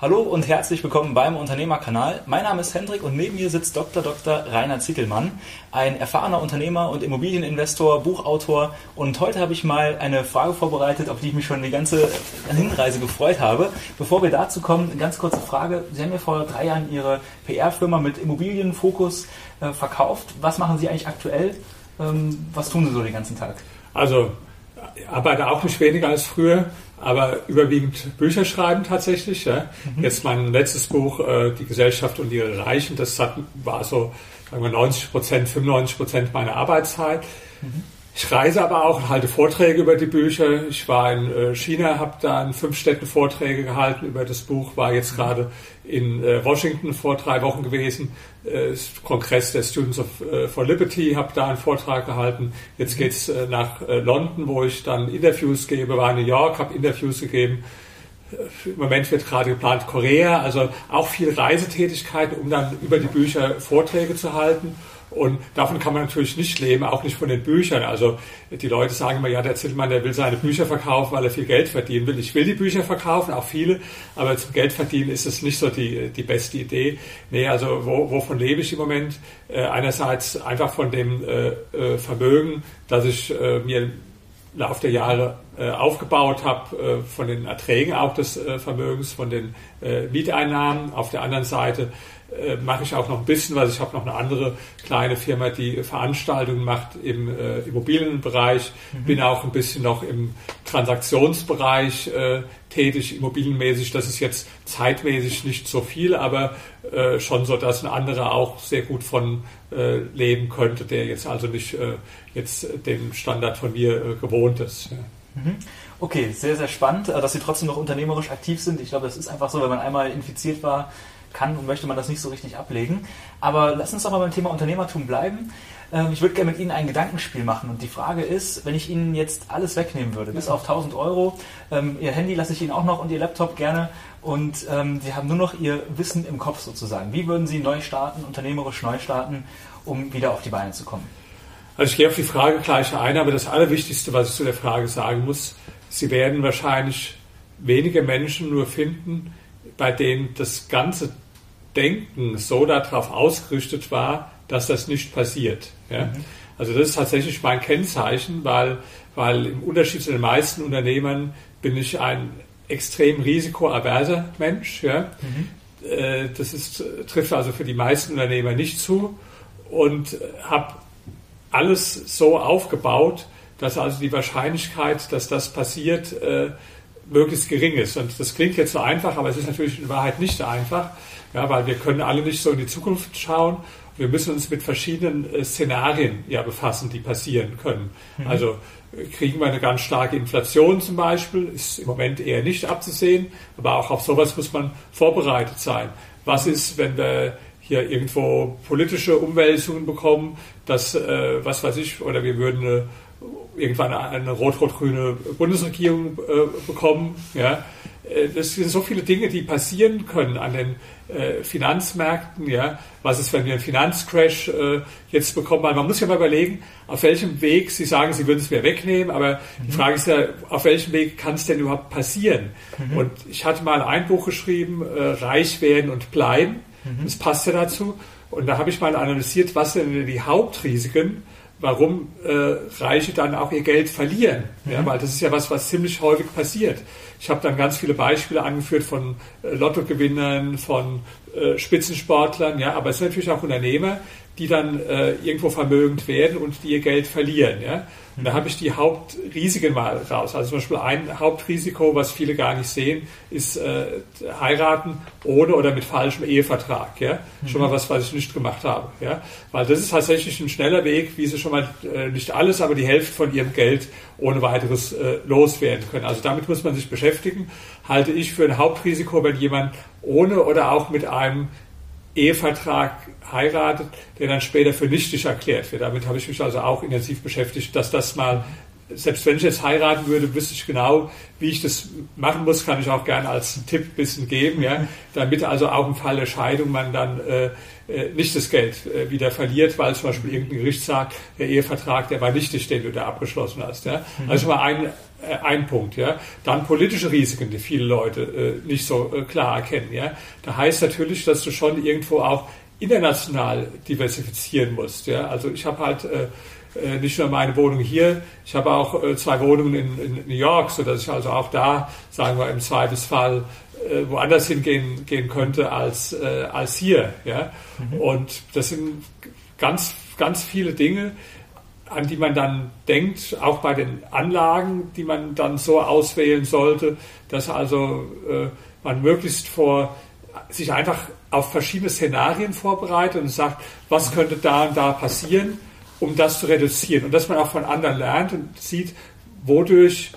Hallo und herzlich willkommen beim Unternehmerkanal. Mein Name ist Hendrik und neben mir sitzt Dr. Dr. Rainer Zickelmann, ein erfahrener Unternehmer und Immobilieninvestor, Buchautor. Und heute habe ich mal eine Frage vorbereitet, auf die ich mich schon die ganze Hinreise gefreut habe. Bevor wir dazu kommen, eine ganz kurze Frage. Sie haben ja vor drei Jahren Ihre PR-Firma mit Immobilienfokus äh, verkauft. Was machen Sie eigentlich aktuell? Ähm, was tun Sie so den ganzen Tag? Also arbeite auch nicht weniger als früher, aber überwiegend Bücher schreiben tatsächlich. Ja. Mhm. Jetzt mein letztes Buch, äh, Die Gesellschaft und ihre Reichen, das hat, war so sagen wir 90 Prozent, 95 Prozent meiner Arbeitszeit. Mhm. Ich reise aber auch und halte Vorträge über die Bücher. Ich war in äh, China, habe da in fünf Städten Vorträge gehalten über das Buch, war jetzt gerade in äh, Washington vor drei Wochen gewesen, äh, Kongress der Students of, for Liberty, habe da einen Vortrag gehalten. Jetzt mhm. geht's nach London, wo ich dann Interviews gebe, war in New York, habe Interviews gegeben. Im Moment wird gerade geplant Korea, also auch viel Reisetätigkeit, um dann über die Bücher Vorträge zu halten. Und davon kann man natürlich nicht leben, auch nicht von den Büchern. Also die Leute sagen immer, ja, der Zillmann, der will seine Bücher verkaufen, weil er viel Geld verdienen will. Ich will die Bücher verkaufen, auch viele, aber zum Geld verdienen ist es nicht so die, die beste Idee. Nee, also wo, wovon lebe ich im Moment? Äh, einerseits einfach von dem äh, äh Vermögen, dass ich äh, mir Laufe der Jahre äh, aufgebaut habe, äh, von den Erträgen auch des Vermögens, von den Mieteinnahmen. Auf der anderen Seite äh, mache ich auch noch ein bisschen, weil ich habe noch eine andere kleine Firma, die Veranstaltungen macht im äh, Immobilienbereich. Mhm. Bin auch ein bisschen noch im Transaktionsbereich äh, tätig, immobilienmäßig. Das ist jetzt zeitmäßig nicht so viel, aber äh, schon so, dass ein anderer auch sehr gut von äh, leben könnte, der jetzt also nicht äh, jetzt den Standard von mir gewohnt ist. Ja. Mhm. Okay, sehr, sehr spannend, dass Sie trotzdem noch unternehmerisch aktiv sind. Ich glaube, das ist einfach so, wenn man einmal infiziert war, kann und möchte man das nicht so richtig ablegen. Aber lass uns doch mal beim Thema Unternehmertum bleiben. Ähm, ich würde gerne mit Ihnen ein Gedankenspiel machen. Und die Frage ist, wenn ich Ihnen jetzt alles wegnehmen würde, bis auf 1000 Euro, ähm, Ihr Handy lasse ich Ihnen auch noch und Ihr Laptop gerne, und ähm, Sie haben nur noch Ihr Wissen im Kopf sozusagen. Wie würden Sie neu starten, unternehmerisch neu starten, um wieder auf die Beine zu kommen? Also ich gehe auf die Frage gleich ein, aber das Allerwichtigste, was ich zu der Frage sagen muss, Sie werden wahrscheinlich wenige Menschen nur finden, bei denen das ganze Denken so darauf ausgerichtet war, dass das nicht passiert. Ja? Mhm. Also das ist tatsächlich mein Kennzeichen, weil, weil im Unterschied zu den meisten Unternehmern bin ich ein extrem risikoaverser Mensch. Ja? Mhm. Äh, das ist, trifft also für die meisten Unternehmer nicht zu und habe alles so aufgebaut, dass also die Wahrscheinlichkeit, dass das passiert, äh, möglichst gering ist. Und das klingt jetzt so einfach, aber es ist natürlich in Wahrheit nicht so einfach, ja, weil wir können alle nicht so in die Zukunft schauen. Wir müssen uns mit verschiedenen äh, Szenarien ja befassen, die passieren können. Mhm. Also kriegen wir eine ganz starke Inflation zum Beispiel, ist im Moment eher nicht abzusehen, aber auch auf sowas muss man vorbereitet sein. Was ist, wenn wir hier irgendwo politische Umwälzungen bekommen, dass, äh, was weiß ich, oder wir würden eine irgendwann eine rot-rot-grüne Bundesregierung äh, bekommen. Ja. Äh, das sind so viele Dinge, die passieren können an den äh, Finanzmärkten. Ja. Was ist, wenn wir einen Finanzcrash äh, jetzt bekommen? Man muss ja mal überlegen, auf welchem Weg, Sie sagen, Sie würden es mir wegnehmen, aber mhm. die Frage ist ja, auf welchem Weg kann es denn überhaupt passieren? Mhm. Und ich hatte mal ein Buch geschrieben, äh, Reich werden und bleiben. Mhm. Das passt ja dazu. Und da habe ich mal analysiert, was sind denn die Hauptrisiken warum äh, Reiche dann auch ihr Geld verlieren. Mhm. Ja, weil das ist ja was, was ziemlich häufig passiert. Ich habe dann ganz viele Beispiele angeführt von äh, Lottogewinnern, von äh, Spitzensportlern, ja, aber es sind natürlich auch Unternehmer, die dann äh, irgendwo vermögend werden und die ihr Geld verlieren. Ja. Und da habe ich die Hauptrisiken mal raus. Also zum Beispiel ein Hauptrisiko, was viele gar nicht sehen, ist äh, heiraten ohne oder mit falschem Ehevertrag. Ja? Mhm. Schon mal was, was ich nicht gemacht habe. Ja? Weil das ist tatsächlich ein schneller Weg, wie sie schon mal äh, nicht alles, aber die Hälfte von ihrem Geld ohne weiteres äh, loswerden können. Also damit muss man sich beschäftigen. Halte ich für ein Hauptrisiko, wenn jemand ohne oder auch mit einem Ehevertrag heiratet, der dann später für nichtig erklärt wird. Damit habe ich mich also auch intensiv beschäftigt, dass das mal selbst wenn ich jetzt heiraten würde, wüsste ich genau, wie ich das machen muss, kann ich auch gerne als Tipp ein bisschen geben, ja, damit also auch im Fall der Scheidung man dann äh, äh, nicht das Geld äh, wieder verliert, weil zum Beispiel irgendein Gericht sagt, der Ehevertrag, der war nichtig, den du da abgeschlossen hast. Ja. Mhm. Also mal ein, äh, ein Punkt. Ja. Dann politische Risiken, die viele Leute äh, nicht so äh, klar erkennen. Ja. Da heißt natürlich, dass du schon irgendwo auch international diversifizieren musst. Ja. Also ich habe halt äh, äh, nicht nur meine Wohnung hier, ich habe auch äh, zwei Wohnungen in, in, New York, sodass ich also auch da, sagen wir im Zweifelsfall, äh, woanders hingehen gehen könnte als, als hier. Ja? Mhm. Und das sind ganz, ganz viele Dinge, an die man dann denkt, auch bei den Anlagen, die man dann so auswählen sollte, dass also äh, man möglichst vor sich einfach auf verschiedene Szenarien vorbereitet und sagt, was könnte da und da passieren um das zu reduzieren und dass man auch von anderen lernt und sieht, wodurch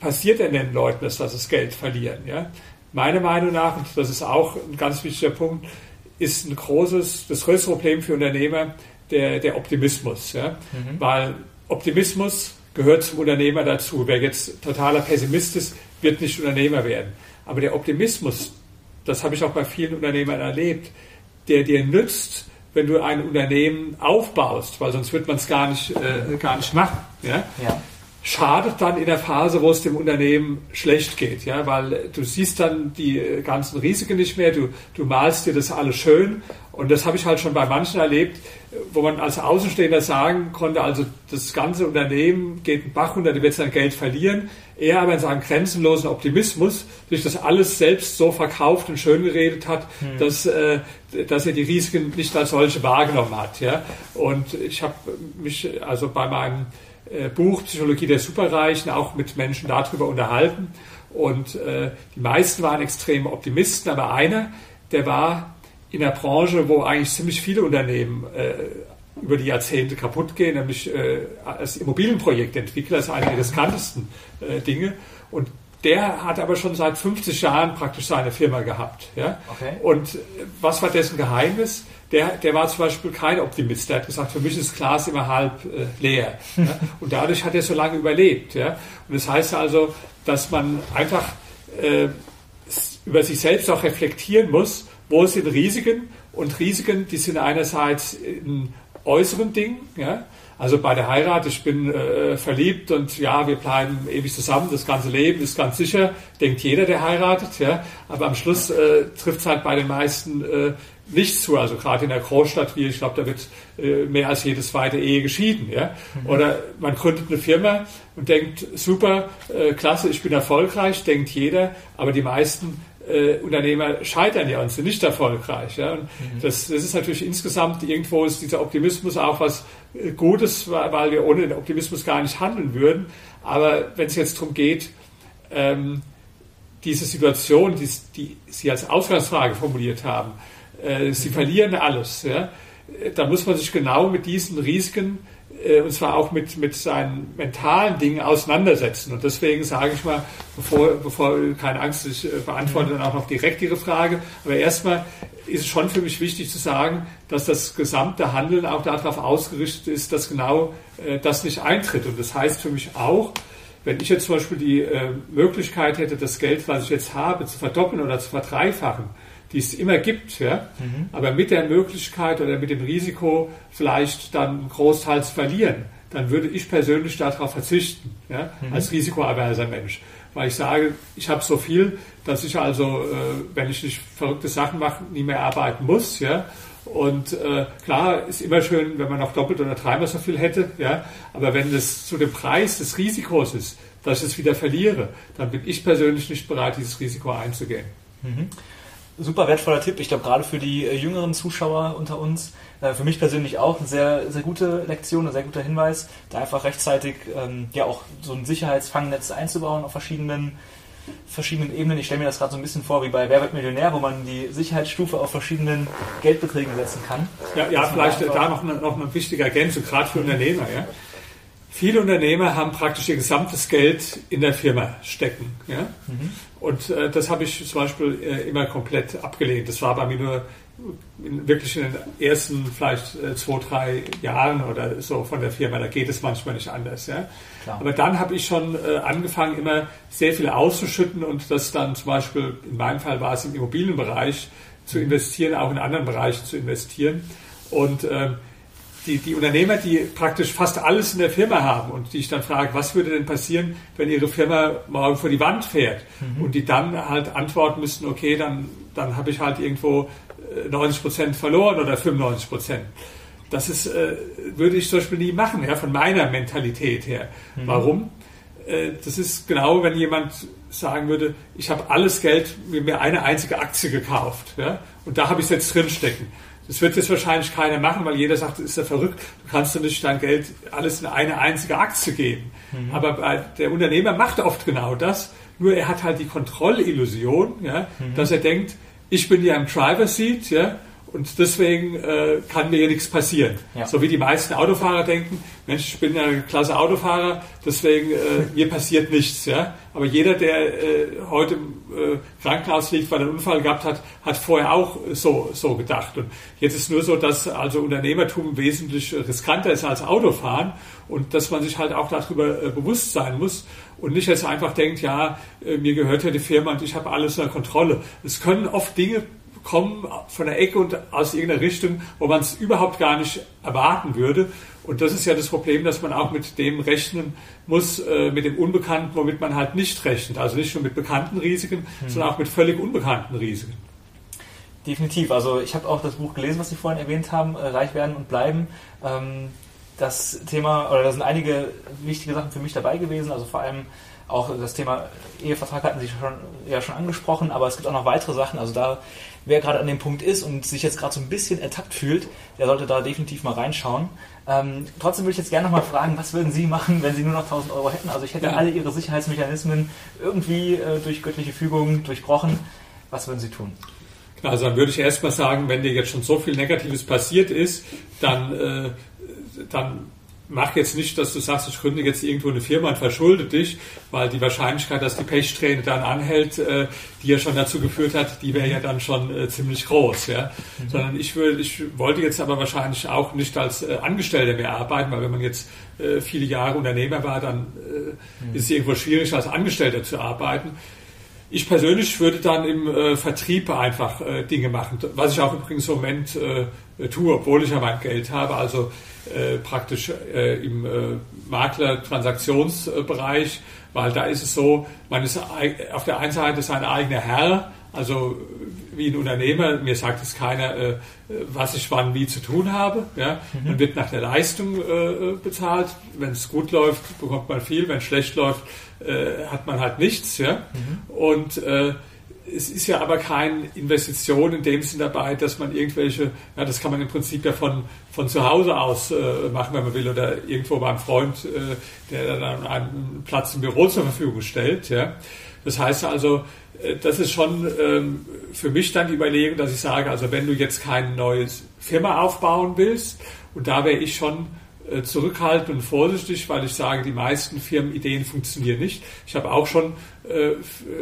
passiert denn den Leuten das, dass sie Geld verlieren. Ja? Meiner Meinung nach, und das ist auch ein ganz wichtiger Punkt, ist ein großes, das größte Problem für Unternehmer der, der Optimismus. Ja? Mhm. Weil Optimismus gehört zum Unternehmer dazu. Wer jetzt totaler Pessimist ist, wird nicht Unternehmer werden. Aber der Optimismus, das habe ich auch bei vielen Unternehmern erlebt, der dir nützt, wenn du ein Unternehmen aufbaust, weil sonst wird man es gar nicht, äh, gar nicht machen. Ja? ja? Schadet dann in der Phase, wo es dem Unternehmen schlecht geht, ja, weil du siehst dann die äh, ganzen Risiken nicht mehr, du, du malst dir das alles schön und das habe ich halt schon bei manchen erlebt, wo man als Außenstehender sagen konnte, also das ganze Unternehmen geht einen Bach runter, die wird sein Geld verlieren. Er aber in seinem grenzenlosen Optimismus sich das alles selbst so verkauft und schön geredet hat, hm. dass, äh, dass er die Risiken nicht als solche wahrgenommen hat. Ja? Und ich habe mich also bei meinem Buch Psychologie der Superreichen auch mit Menschen darüber unterhalten. Und äh, die meisten waren extrem Optimisten, aber einer, der war in der Branche, wo eigentlich ziemlich viele Unternehmen äh, über die Jahrzehnte kaputt gehen, nämlich äh, als Immobilienprojektentwickler, ist eine der riskantesten äh, Dinge. Und der hat aber schon seit 50 Jahren praktisch seine Firma gehabt. Ja? Okay. Und was war dessen Geheimnis? Der, der war zum Beispiel kein Optimist. Der hat gesagt, für mich ist das Glas immer halb äh, leer. ja? Und dadurch hat er so lange überlebt. Ja? Und das heißt also, dass man einfach äh, über sich selbst auch reflektieren muss wo sind Risiken? Und Risiken, die sind einerseits in äußeren Dingen, ja, also bei der Heirat, ich bin äh, verliebt und ja, wir bleiben ewig zusammen, das ganze Leben ist ganz sicher, denkt jeder, der heiratet, ja. Aber am Schluss äh, trifft es halt bei den meisten äh, nicht zu. Also gerade in der Großstadt wie ich glaube, da wird äh, mehr als jede zweite Ehe geschieden, ja. Mhm. Oder man gründet eine Firma und denkt, super, äh, klasse, ich bin erfolgreich, denkt jeder, aber die meisten äh, Unternehmer scheitern ja und sind nicht erfolgreich. Ja? Und mhm. das, das ist natürlich insgesamt irgendwo ist dieser Optimismus auch was äh, Gutes, weil wir ohne den Optimismus gar nicht handeln würden. Aber wenn es jetzt darum geht, ähm, diese Situation, die, die, Sie als Ausgangsfrage formuliert haben, Sie mhm. verlieren alles. Ja? Da muss man sich genau mit diesen Risiken äh, und zwar auch mit, mit seinen mentalen Dingen auseinandersetzen. Und deswegen sage ich mal, bevor, bevor keine Angst, ich äh, beantworte dann auch noch direkt Ihre Frage, aber erstmal ist es schon für mich wichtig zu sagen, dass das gesamte Handeln auch darauf ausgerichtet ist, dass genau äh, das nicht eintritt. Und das heißt für mich auch, wenn ich jetzt zum Beispiel die äh, Möglichkeit hätte, das Geld, was ich jetzt habe, zu verdoppeln oder zu verdreifachen, die es immer gibt, ja? Mhm. aber mit der Möglichkeit oder mit dem Risiko vielleicht dann einen Großteil zu verlieren, dann würde ich persönlich darauf verzichten, ja? Mhm. als risikoaverser Mensch. Weil ich sage, ich habe so viel, dass ich also, äh, wenn ich nicht verrückte Sachen mache, nie mehr arbeiten muss. Ja? Und äh, klar, ist immer schön, wenn man noch doppelt oder dreimal so viel hätte, ja. Aber wenn das zu dem Preis des Risikos ist, dass ich es wieder verliere, dann bin ich persönlich nicht bereit, dieses Risiko einzugehen. Mhm super wertvoller Tipp. Ich glaube, gerade für die äh, jüngeren Zuschauer unter uns, äh, für mich persönlich auch eine sehr, sehr gute Lektion, ein sehr guter Hinweis, da einfach rechtzeitig ähm, ja auch so ein Sicherheitsfangnetz einzubauen auf verschiedenen, verschiedenen Ebenen. Ich stelle mir das gerade so ein bisschen vor wie bei Wer wird Millionär, wo man die Sicherheitsstufe auf verschiedenen Geldbeträgen setzen kann. Ja, ja vielleicht da noch eine, noch eine wichtige Ergänzung, gerade für Unternehmer. Ja. viele Unternehmer haben praktisch ihr gesamtes Geld in der Firma stecken. Ja? Mhm. Und äh, das habe ich zum Beispiel äh, immer komplett abgelehnt. Das war bei mir nur in, wirklich in den ersten vielleicht äh, zwei, drei Jahren oder so von der Firma. Da geht es manchmal nicht anders. Ja? Aber dann habe ich schon äh, angefangen, immer sehr viel auszuschütten und das dann zum Beispiel, in meinem Fall war es im Immobilienbereich, zu investieren, auch in anderen Bereichen zu investieren. Und äh, die, die Unternehmer, die praktisch fast alles in der Firma haben und die ich dann frage, was würde denn passieren, wenn ihre Firma morgen vor die Wand fährt? Mhm. Und die dann halt antworten müssten, okay, dann, dann habe ich halt irgendwo 90 äh, Prozent verloren oder 95 Prozent. Das ist, äh, würde ich zum Beispiel nie machen, ja, von meiner Mentalität her. Mhm. Warum? Äh, das ist genau, wenn jemand sagen würde, ich habe alles Geld, mir eine einzige Aktie gekauft, ja, und da habe ich es jetzt drinstecken. Das wird jetzt wahrscheinlich keiner machen, weil jeder sagt, ist ja verrückt, du kannst doch nicht dein Geld alles in eine einzige Aktie geben. Mhm. Aber der Unternehmer macht oft genau das, nur er hat halt die Kontrollillusion, ja, mhm. dass er denkt, ich bin ja im Driver Seat, ja, und deswegen äh, kann mir hier nichts passieren. Ja. So wie die meisten Autofahrer denken, Mensch, ich bin ja ein klasse Autofahrer, deswegen äh, mir passiert nichts. Ja? Aber jeder, der äh, heute im äh, Krankenhaus liegt, weil er einen Unfall gehabt hat, hat vorher auch so, so gedacht. Und jetzt ist nur so, dass also Unternehmertum wesentlich riskanter ist als Autofahren und dass man sich halt auch darüber äh, bewusst sein muss und nicht jetzt einfach denkt, ja, äh, mir gehört ja die Firma und ich habe alles unter Kontrolle. Es können oft Dinge kommen von der Ecke und aus irgendeiner Richtung, wo man es überhaupt gar nicht erwarten würde. Und das ist ja das Problem, dass man auch mit dem rechnen muss, äh, mit dem Unbekannten, womit man halt nicht rechnet. Also nicht nur mit bekannten Risiken, mhm. sondern auch mit völlig unbekannten Risiken. Definitiv. Also ich habe auch das Buch gelesen, was Sie vorhin erwähnt haben, äh, Reich werden und bleiben. Ähm, das Thema, oder da sind einige wichtige Sachen für mich dabei gewesen, also vor allem auch das Thema Ehevertrag hatten Sie schon, ja schon angesprochen, aber es gibt auch noch weitere Sachen. Also da, wer gerade an dem Punkt ist und sich jetzt gerade so ein bisschen ertappt fühlt, der sollte da definitiv mal reinschauen. Ähm, trotzdem würde ich jetzt gerne noch mal fragen, was würden Sie machen, wenn Sie nur noch 1000 Euro hätten? Also ich hätte ja. alle Ihre Sicherheitsmechanismen irgendwie äh, durch göttliche Fügung durchbrochen. Was würden Sie tun? Also dann würde ich erst mal sagen, wenn dir jetzt schon so viel Negatives passiert ist, dann, äh, dann mach jetzt nicht, dass du sagst, ich gründe jetzt irgendwo eine Firma und verschulde dich, weil die Wahrscheinlichkeit, dass die Pechsträhne dann anhält, äh, die ja schon dazu geführt hat, die wäre ja dann schon äh, ziemlich groß, ja. Mhm. Sondern ich würde, ich wollte jetzt aber wahrscheinlich auch nicht als äh, Angestellter mehr arbeiten, weil wenn man jetzt äh, viele Jahre Unternehmer war, dann mhm. ist es irgendwo schwierig, als Angestellter zu arbeiten. Ich persönlich würde dann im äh, Vertrieb einfach äh, Dinge machen, was ich auch übrigens im Moment äh, tue, obwohl ich ja mein Geld habe. Also äh, praktisch äh, im äh, Makler-Transaktionsbereich, weil da ist es so, man ist auf der einen Seite sein eigener Herr, also wie ein Unternehmer, mir sagt es keiner, was ich wann wie zu tun habe. Ja? Mhm. Man wird nach der Leistung bezahlt. Wenn es gut läuft, bekommt man viel. Wenn es schlecht läuft, äh, hat man halt nichts. Ja? Mhm. Und äh, es ist ja aber keine Investition in dem Sinn dabei, dass man irgendwelche, ja, das kann man im Prinzip ja von, von zu Hause aus äh, machen, wenn man will, oder irgendwo beim Freund, äh, der dann einen Platz im Büro zur Verfügung stellt. Ja. Das heißt also, äh, das ist schon ähm, für mich dann die Überlegung, dass ich sage, also wenn du jetzt keine neue Firma aufbauen willst, und da wäre ich schon zurückhaltend und vorsichtig, weil ich sage, die meisten Firmenideen funktionieren nicht. Ich habe auch schon äh,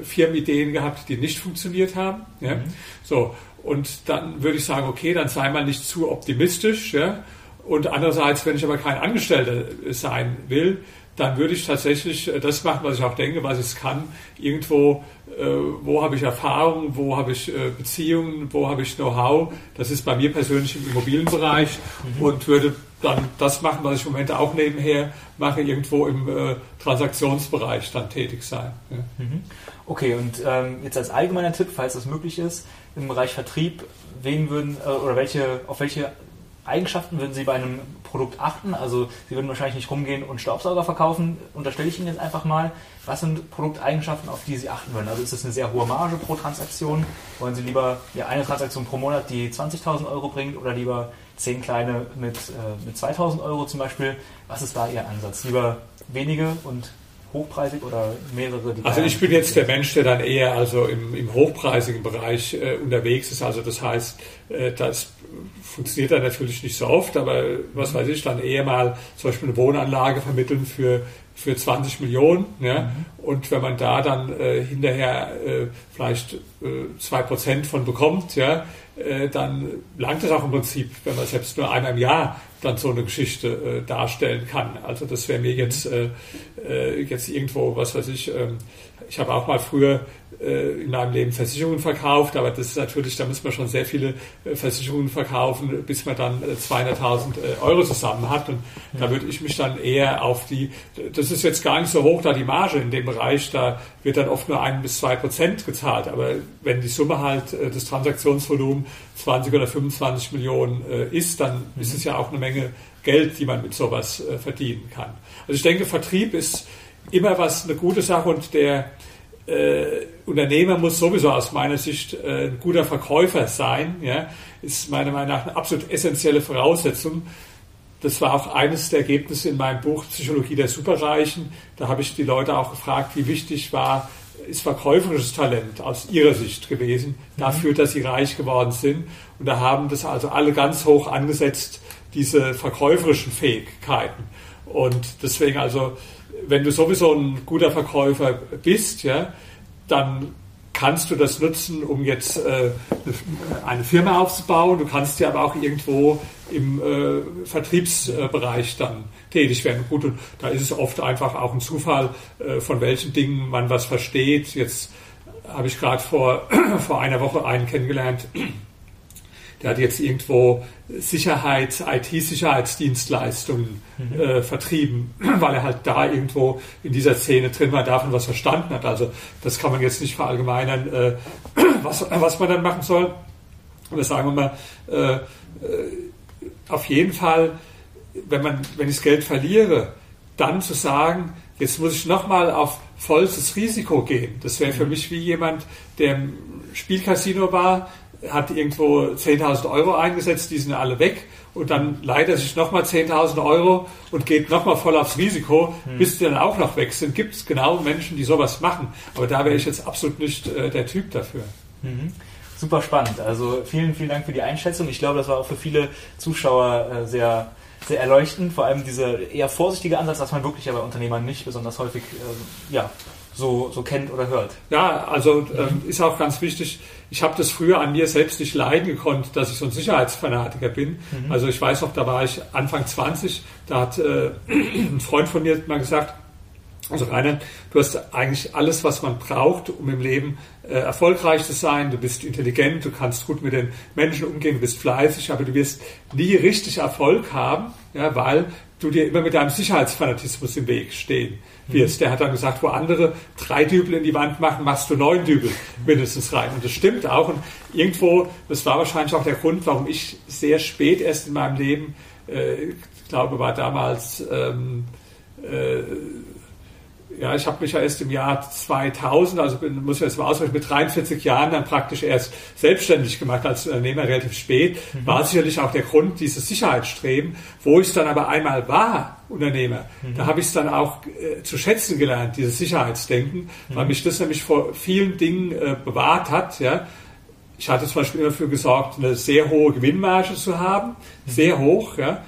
Firmenideen gehabt, die nicht funktioniert haben. Ja? Mhm. So, und dann würde ich sagen, okay, dann sei mal nicht zu optimistisch. Ja? Und andererseits, wenn ich aber kein Angestellter sein will, dann würde ich tatsächlich äh, das machen, was ich auch denke, was ich kann. Irgendwo, äh, wo habe ich Erfahrung, wo habe ich äh, Beziehungen, wo habe ich Know-how. Das ist bei mir persönlich im Immobilienbereich mhm. und würde dann das machen, was ich im Moment auch nebenher mache, irgendwo im äh, Transaktionsbereich dann tätig sein. Ja. Mhm. Okay, und ähm, jetzt als allgemeiner Tipp, falls das möglich ist, im Bereich Vertrieb, wen würden äh, oder welche, auf welche Eigenschaften würden Sie bei einem Produkt achten? Also Sie würden wahrscheinlich nicht rumgehen und Staubsauger verkaufen, unterstelle ich Ihnen jetzt einfach mal. Was sind Produkteigenschaften, auf die Sie achten würden? Also ist das eine sehr hohe Marge pro Transaktion? Wollen Sie lieber ja, eine Transaktion pro Monat, die 20.000 Euro bringt oder lieber zehn kleine mit, äh, mit 2000 Euro zum Beispiel. Was ist da Ihr Ansatz? Lieber wenige und hochpreisig oder mehrere? also ich bin jetzt der Mensch, der dann eher also im, im hochpreisigen Bereich äh, unterwegs ist. Also das heißt, äh, das funktioniert dann natürlich nicht so oft, aber was weiß ich, dann eher mal zum Beispiel eine Wohnanlage vermitteln für für 20 Millionen. Ja? Mhm. Und wenn man da dann äh, hinterher äh, vielleicht äh, zwei äh, Prozent von bekommt, ja, äh, dann langt es auch im Prinzip, wenn man selbst nur einmal im Jahr dann so eine Geschichte äh, darstellen kann. Also das wäre mir jetzt, äh, äh, jetzt irgendwo, was weiß ich, ähm, ich habe auch mal früher in meinem Leben Versicherungen verkauft, aber das ist natürlich, da muss man schon sehr viele äh, Versicherungen verkaufen, bis man dann 200.000 äh, Euro zusammen hat. Und da würde ich mich dann eher auf die, das ist jetzt gar nicht so hoch, da die Marge in dem Bereich, da wird dann oft nur ein bis zwei Prozent gezahlt. Aber wenn die Summe halt das Transaktionsvolumen 20 oder 25 Millionen ist, dann mhm. ist es ja auch eine Menge Geld, die man mit sowas verdienen kann. Also ich denke, Vertrieb ist immer was eine gute Sache und der äh, Unternehmer muss sowieso aus meiner Sicht äh, ein guter Verkäufer sein. Ja, ist meiner Meinung nach eine absolut essentielle Voraussetzung. Das war auch eines der Ergebnisse in meinem Buch Psychologie der Superreichen. Da habe ich die Leute auch gefragt, wie wichtig war, ist verkäuferisches Talent aus ihrer Sicht gewesen, dafür, dass sie reich geworden sind. Und da haben das also alle ganz hoch angesetzt, diese verkäuferischen Fähigkeiten. Und deswegen also wenn du sowieso ein guter Verkäufer bist, ja, dann kannst du das nutzen, um jetzt äh, eine Firma aufzubauen. Du kannst ja aber auch irgendwo im äh, Vertriebsbereich dann tätig werden. Gut, und da ist es oft einfach auch ein Zufall, äh, von welchen Dingen man was versteht. Jetzt habe ich gerade vor, vor einer Woche einen kennengelernt, der hat jetzt irgendwo Sicherheit, IT-Sicherheitsdienstleistungen mhm. äh, vertrieben, weil er halt da irgendwo in dieser Szene drin war, davon was verstanden hat. Also das kann man jetzt nicht verallgemeinern, äh, was, was man dann machen soll. Aber sagen wir mal, äh, äh auf jeden Fall, wenn, man, wenn ich das Geld verliere, dann zu sagen, jetzt muss ich nochmal auf vollstes Risiko gehen. Das wäre für mhm. mich wie jemand, der im Spielcasino war, hat irgendwo 10.000 Euro eingesetzt, die sind alle weg und dann leiht er sich nochmal 10.000 Euro und geht nochmal voll aufs Risiko, hm. bis die dann auch noch weg sind. Gibt es genau Menschen, die sowas machen. Aber da wäre ich jetzt absolut nicht äh, der Typ dafür. Mhm. Super spannend. Also vielen, vielen Dank für die Einschätzung. Ich glaube, das war auch für viele Zuschauer äh, sehr, sehr erleuchtend. Vor allem dieser eher vorsichtige Ansatz, dass man wirklich aber Unternehmern nicht besonders häufig äh, ja, so, so kennt oder hört. Ja, also ähm, ist auch ganz wichtig. Ich habe das früher an mir selbst nicht leiden gekonnt, dass ich so ein Sicherheitsfanatiker bin. Mhm. Also ich weiß noch, da war ich Anfang 20, da hat äh, ein Freund von mir mal gesagt, also Rainer, du hast eigentlich alles, was man braucht, um im Leben äh, erfolgreich zu sein. Du bist intelligent, du kannst gut mit den Menschen umgehen, du bist fleißig, aber du wirst nie richtig Erfolg haben, ja, weil du dir immer mit deinem Sicherheitsfanatismus im Weg stehen wirst. Der hat dann gesagt, wo andere drei Dübel in die Wand machen, machst du neun Dübel mindestens rein. Und das stimmt auch. Und irgendwo, das war wahrscheinlich auch der Grund, warum ich sehr spät erst in meinem Leben, äh, ich glaube, war damals ähm, äh, ja, ich habe mich ja erst im Jahr 2000, also bin, muss ich jetzt mal ausrechnen, mit 43 Jahren dann praktisch erst selbstständig gemacht als Unternehmer relativ spät. Mhm. War sicherlich auch der Grund, dieses Sicherheitsstreben. Wo ich dann aber einmal war, Unternehmer, mhm. da habe ich es dann auch äh, zu schätzen gelernt, dieses Sicherheitsdenken, mhm. weil mich das nämlich vor vielen Dingen äh, bewahrt hat. Ja. Ich hatte zum Beispiel immer dafür gesorgt, eine sehr hohe Gewinnmarge zu haben, mhm. sehr hoch. Ja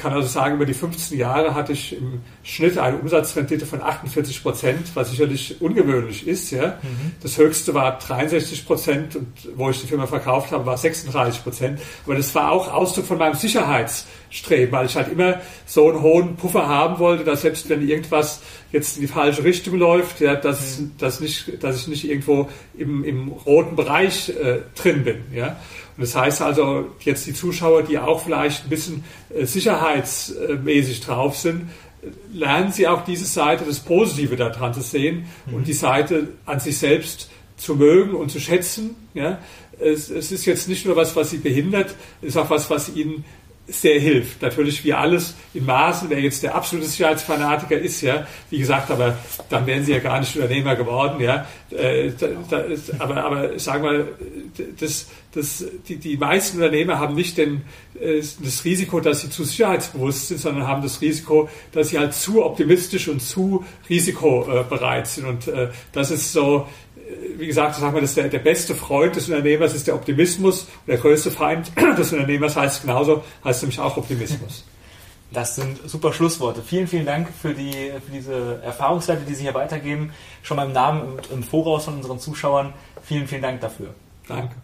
kann also sagen, über die 15 Jahre hatte ich im Schnitt eine Umsatzrendite von 48 Prozent, was sicherlich ungewöhnlich ist. Ja. Mhm. Das höchste war 63 Prozent und wo ich die Firma verkauft habe, war 36 Prozent. Aber das war auch Ausdruck von meinem Sicherheitsstreben, weil ich halt immer so einen hohen Puffer haben wollte, dass selbst wenn irgendwas jetzt in die falsche Richtung läuft, ja, dass, mhm. dass, nicht, dass ich nicht irgendwo im, im roten Bereich äh, drin bin. Ja. Und das heißt also, jetzt die Zuschauer, die auch vielleicht ein bisschen äh, sicherheitsmäßig drauf sind, lernen sie auch diese Seite, das Positive daran zu sehen mhm. und die Seite an sich selbst zu mögen und zu schätzen. Ja? Es, es ist jetzt nicht nur was, was sie behindert, es ist auch was, was ihnen sehr hilft. Natürlich wie alles in Maßen, wer jetzt der absolute Sicherheitsfanatiker ist, ja, wie gesagt, aber dann wären sie ja gar nicht Unternehmer geworden, ja. Äh, da, da, aber, aber sagen wir, das, das, die, die meisten Unternehmer haben nicht den, äh, das Risiko, dass sie zu sicherheitsbewusst sind, sondern haben das Risiko, dass sie halt zu optimistisch und zu risikobereit sind. Und äh, das ist so, wie gesagt, sagen wir, das der, der beste Freund des Unternehmers ist der Optimismus und der größte Feind des Unternehmers heißt genauso, heißt nämlich auch Optimismus. Das sind super Schlussworte. Vielen, vielen Dank für, die, für diese Erfahrungswerte, die Sie hier weitergeben. Schon mal im Namen und im Voraus von unseren Zuschauern. Vielen, vielen Dank dafür. Danke.